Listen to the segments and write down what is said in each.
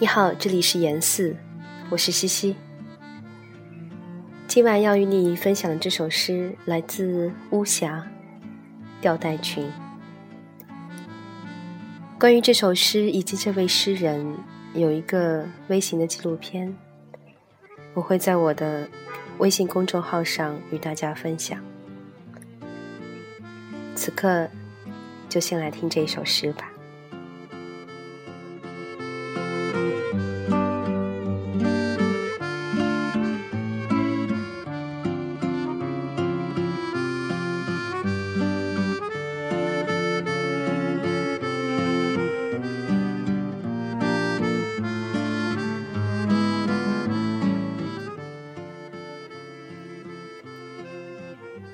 你好，这里是严四，我是西西。今晚要与你分享的这首诗来自巫峡吊带裙。关于这首诗以及这位诗人，有一个微型的纪录片，我会在我的微信公众号上与大家分享。此刻，就先来听这首诗吧。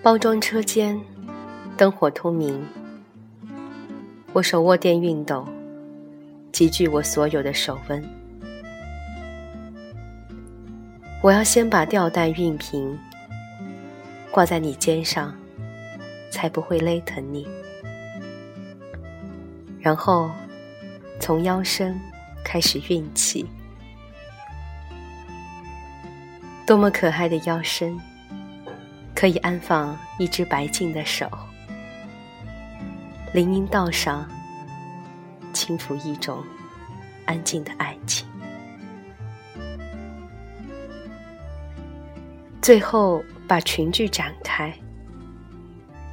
包装车间，灯火通明。我手握电熨斗，集聚我所有的手温。我要先把吊带熨平，挂在你肩上，才不会勒疼你。然后从腰身开始熨起，多么可爱的腰身！可以安放一只白净的手，林荫道上轻抚一种安静的爱情。最后把裙裾展开，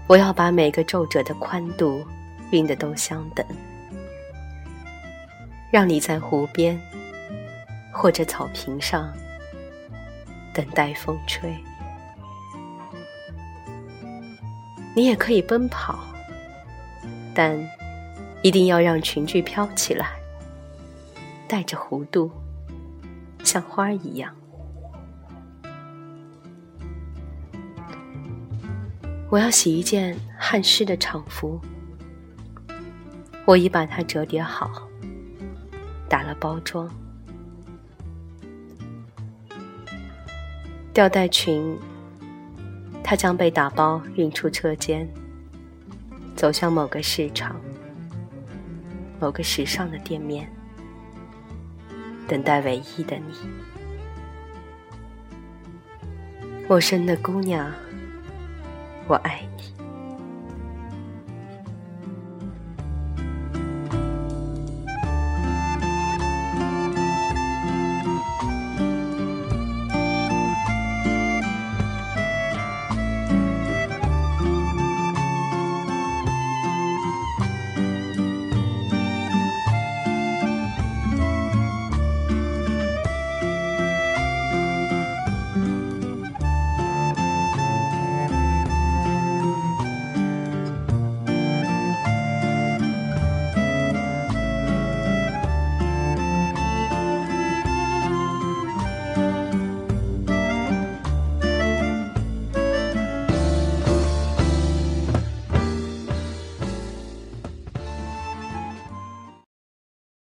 我要把每个皱褶的宽度熨得都相等，让你在湖边或者草坪上等待风吹。你也可以奔跑，但一定要让裙裾飘起来，带着弧度，像花一样。我要洗一件汗湿的长服，我已把它折叠好，打了包装，吊带裙。他将被打包运出车间，走向某个市场、某个时尚的店面，等待唯一的你。陌生的姑娘，我爱你。